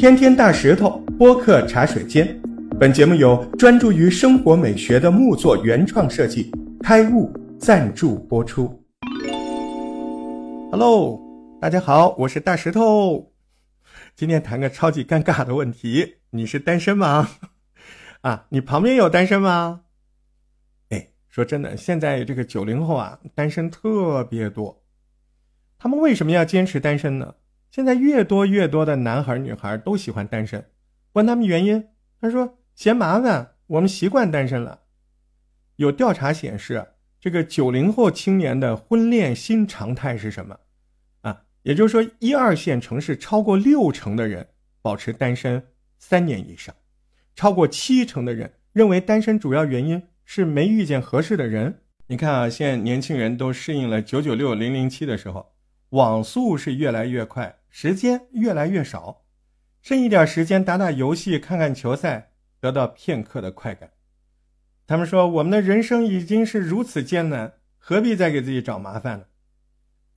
天天大石头播客茶水间，本节目由专注于生活美学的木作原创设计开悟赞助播出。Hello，大家好，我是大石头。今天谈个超级尴尬的问题：你是单身吗？啊，你旁边有单身吗？哎，说真的，现在这个九零后啊，单身特别多。他们为什么要坚持单身呢？现在越多越多的男孩女孩都喜欢单身，问他们原因，他说嫌麻烦，我们习惯单身了。有调查显示，这个九零后青年的婚恋新常态是什么？啊，也就是说，一二线城市超过六成的人保持单身三年以上，超过七成的人认为单身主要原因是没遇见合适的人。你看啊，现在年轻人都适应了九九六零零七的时候，网速是越来越快。时间越来越少，剩一点时间打打游戏、看看球赛，得到片刻的快感。他们说：“我们的人生已经是如此艰难，何必再给自己找麻烦呢？”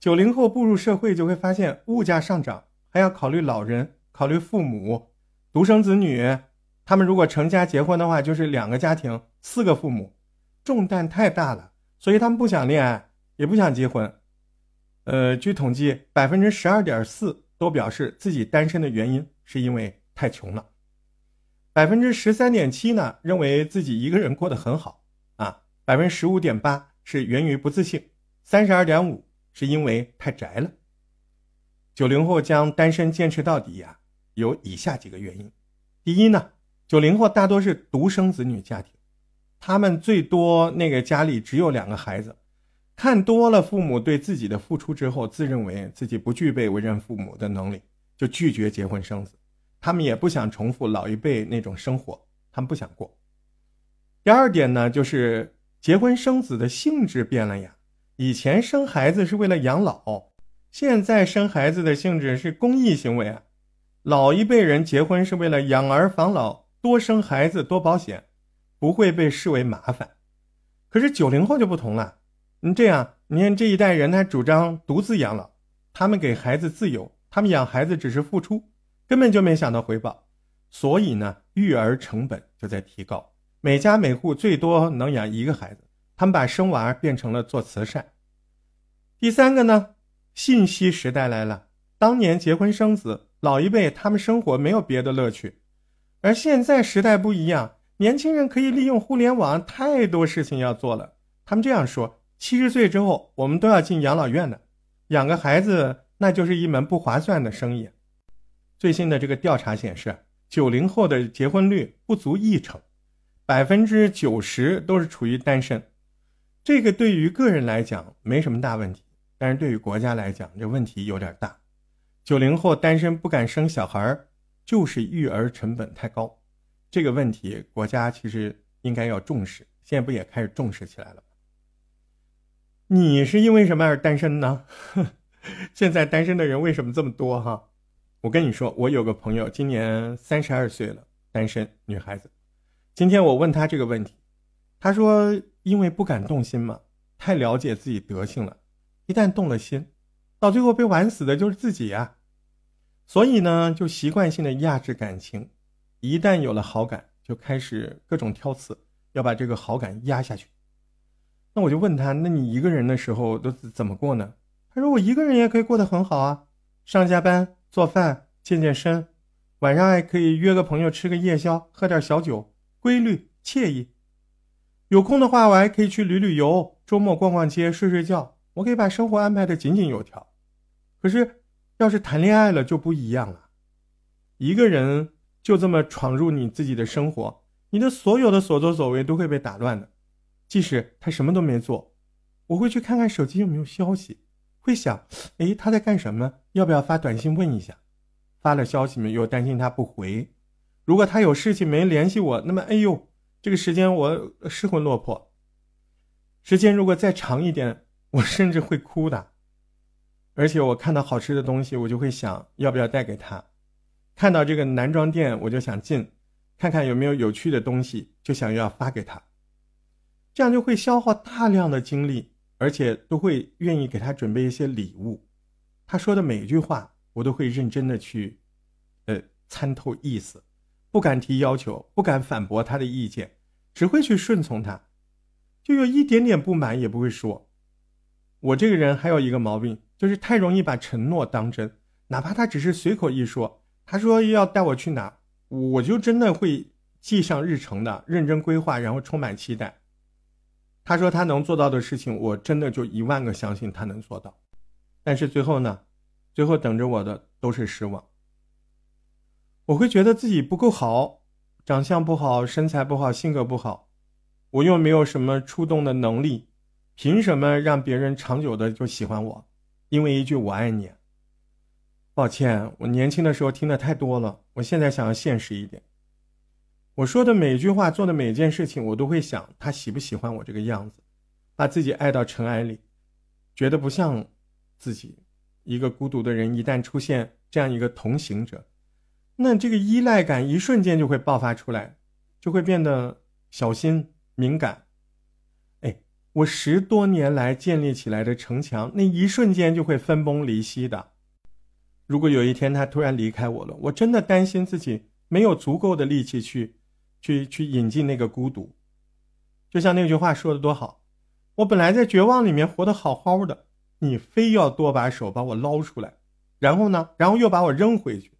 九零后步入社会，就会发现物价上涨，还要考虑老人、考虑父母、独生子女。他们如果成家结婚的话，就是两个家庭、四个父母，重担太大了，所以他们不想恋爱，也不想结婚。呃，据统计，百分之十二点四。都表示自己单身的原因是因为太穷了，百分之十三点七呢认为自己一个人过得很好啊，百分之十五点八是源于不自信，三十二点五是因为太宅了。九零后将单身坚持到底呀，有以下几个原因：第一呢，九零后大多是独生子女家庭，他们最多那个家里只有两个孩子。看多了父母对自己的付出之后，自认为自己不具备为人父母的能力，就拒绝结婚生子。他们也不想重复老一辈那种生活，他们不想过。第二点呢，就是结婚生子的性质变了呀。以前生孩子是为了养老，现在生孩子的性质是公益行为啊。老一辈人结婚是为了养儿防老，多生孩子多保险，不会被视为麻烦。可是九零后就不同了。你这样，你看这一代人，他主张独自养老，他们给孩子自由，他们养孩子只是付出，根本就没想到回报，所以呢，育儿成本就在提高，每家每户最多能养一个孩子，他们把生娃变成了做慈善。第三个呢，信息时代来了，当年结婚生子，老一辈他们生活没有别的乐趣，而现在时代不一样，年轻人可以利用互联网，太多事情要做了，他们这样说。七十岁之后，我们都要进养老院的，养个孩子那就是一门不划算的生意。最新的这个调查显示，九零后的结婚率不足一成，百分之九十都是处于单身。这个对于个人来讲没什么大问题，但是对于国家来讲，这问题有点大。九零后单身不敢生小孩，就是育儿成本太高。这个问题国家其实应该要重视，现在不也开始重视起来了吗？你是因为什么而单身呢？现在单身的人为什么这么多哈？我跟你说，我有个朋友今年三十二岁了，单身女孩子。今天我问她这个问题，她说因为不敢动心嘛，太了解自己德性了，一旦动了心，到最后被玩死的就是自己呀。所以呢，就习惯性的压制感情，一旦有了好感，就开始各种挑刺，要把这个好感压下去。那我就问他，那你一个人的时候都怎么过呢？他说我一个人也可以过得很好啊，上下班、做饭、健健身，晚上还可以约个朋友吃个夜宵，喝点小酒，规律惬意。有空的话，我还可以去旅旅游，周末逛逛街，睡睡觉，我可以把生活安排的井井有条。可是，要是谈恋爱了就不一样了，一个人就这么闯入你自己的生活，你的所有的所作所为都会被打乱的。即使他什么都没做，我会去看看手机有没有消息，会想，哎，他在干什么？要不要发短信问一下？发了消息没？又担心他不回。如果他有事情没联系我，那么，哎呦，这个时间我失魂落魄。时间如果再长一点，我甚至会哭的。而且我看到好吃的东西，我就会想要不要带给他；看到这个男装店，我就想进，看看有没有有趣的东西，就想要发给他。这样就会消耗大量的精力，而且都会愿意给他准备一些礼物。他说的每一句话，我都会认真的去，呃，参透意思，不敢提要求，不敢反驳他的意见，只会去顺从他，就有一点点不满也不会说。我这个人还有一个毛病，就是太容易把承诺当真，哪怕他只是随口一说，他说要带我去哪，我就真的会记上日程的，认真规划，然后充满期待。他说他能做到的事情，我真的就一万个相信他能做到。但是最后呢，最后等着我的都是失望。我会觉得自己不够好，长相不好，身材不好，性格不好，我又没有什么出动的能力，凭什么让别人长久的就喜欢我？因为一句我爱你。抱歉，我年轻的时候听的太多了，我现在想要现实一点。我说的每句话，做的每件事情，我都会想他喜不喜欢我这个样子，把自己爱到尘埃里，觉得不像自己。一个孤独的人一旦出现这样一个同行者，那这个依赖感一瞬间就会爆发出来，就会变得小心敏感。哎，我十多年来建立起来的城墙，那一瞬间就会分崩离析的。如果有一天他突然离开我了，我真的担心自己没有足够的力气去。去去引进那个孤独，就像那句话说的多好，我本来在绝望里面活得好好的，你非要多把手把我捞出来，然后呢，然后又把我扔回去。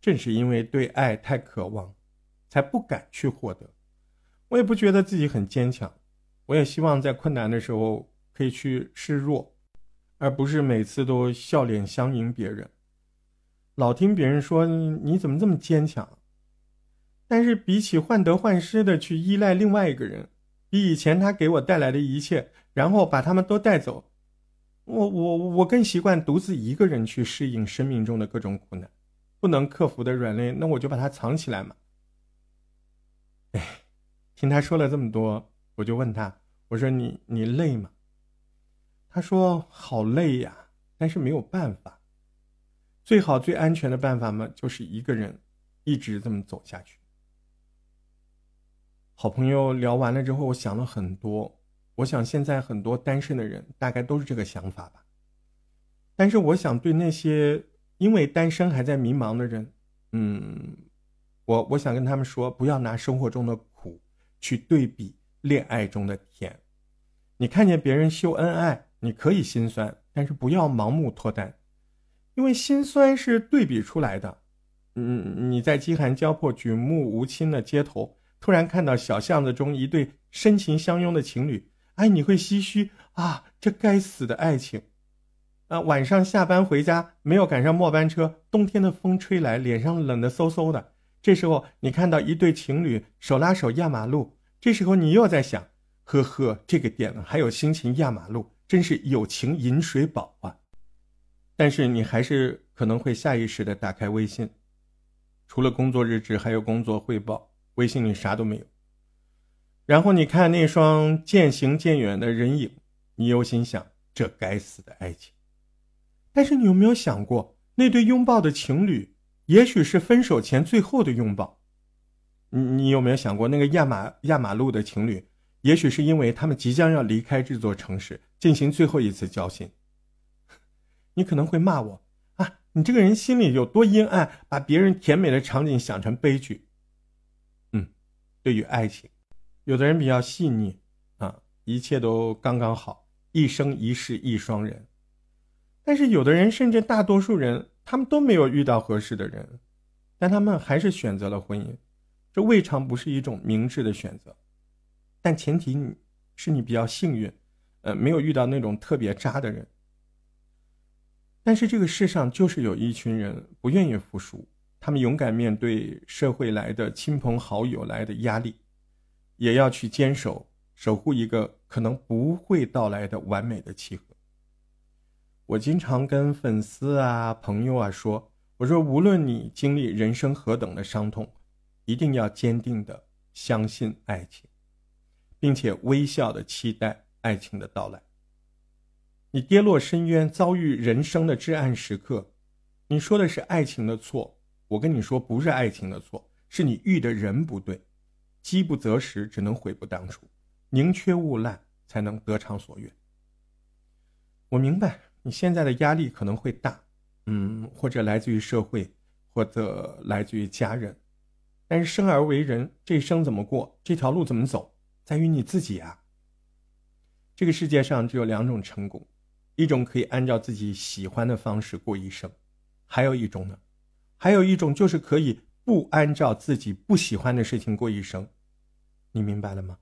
正是因为对爱太渴望，才不敢去获得。我也不觉得自己很坚强，我也希望在困难的时候可以去示弱，而不是每次都笑脸相迎别人。老听别人说你怎么这么坚强。但是比起患得患失的去依赖另外一个人，比以前他给我带来的一切，然后把他们都带走，我我我更习惯独自一个人去适应生命中的各种苦难，不能克服的软肋，那我就把它藏起来嘛。哎，听他说了这么多，我就问他，我说你你累吗？他说好累呀，但是没有办法，最好最安全的办法嘛，就是一个人一直这么走下去。好朋友聊完了之后，我想了很多。我想现在很多单身的人大概都是这个想法吧。但是我想对那些因为单身还在迷茫的人，嗯，我我想跟他们说，不要拿生活中的苦去对比恋爱中的甜。你看见别人秀恩爱，你可以心酸，但是不要盲目脱单，因为心酸是对比出来的。嗯，你在饥寒交迫、举目无亲的街头。突然看到小巷子中一对深情相拥的情侣，哎，你会唏嘘啊，这该死的爱情！啊，晚上下班回家没有赶上末班车，冬天的风吹来，脸上冷得嗖嗖的。这时候你看到一对情侣手拉手压马路，这时候你又在想，呵呵，这个点了还有心情压马路，真是有情饮水饱啊！但是你还是可能会下意识的打开微信，除了工作日志，还有工作汇报。微信里啥都没有，然后你看那双渐行渐远的人影，你又心想这该死的爱情。但是你有没有想过，那对拥抱的情侣，也许是分手前最后的拥抱？你你有没有想过，那个压马压马路的情侣，也许是因为他们即将要离开这座城市，进行最后一次交心？你可能会骂我啊，你这个人心里有多阴暗，把别人甜美的场景想成悲剧。对于爱情，有的人比较细腻啊，一切都刚刚好，一生一世一双人。但是有的人，甚至大多数人，他们都没有遇到合适的人，但他们还是选择了婚姻，这未尝不是一种明智的选择。但前提你是你比较幸运，呃，没有遇到那种特别渣的人。但是这个世上就是有一群人不愿意服输。他们勇敢面对社会来的亲朋好友来的压力，也要去坚守守护一个可能不会到来的完美的契合。我经常跟粉丝啊、朋友啊说：“我说，无论你经历人生何等的伤痛，一定要坚定的相信爱情，并且微笑的期待爱情的到来。你跌落深渊，遭遇人生的至暗时刻，你说的是爱情的错。”我跟你说不是爱情的错是你遇的人不对饥不择食只能悔不当初宁缺毋滥才能得偿所愿。我明白你现在的压力可能会大嗯或者来自于社会或者来自于家人但是生而为人这一生怎么过这条路怎么走在于你自己啊。这个世界上只有两种成功一种可以按照自己喜欢的方式过一生还有一种呢还有一种就是可以不按照自己不喜欢的事情过一生。你明白了吗？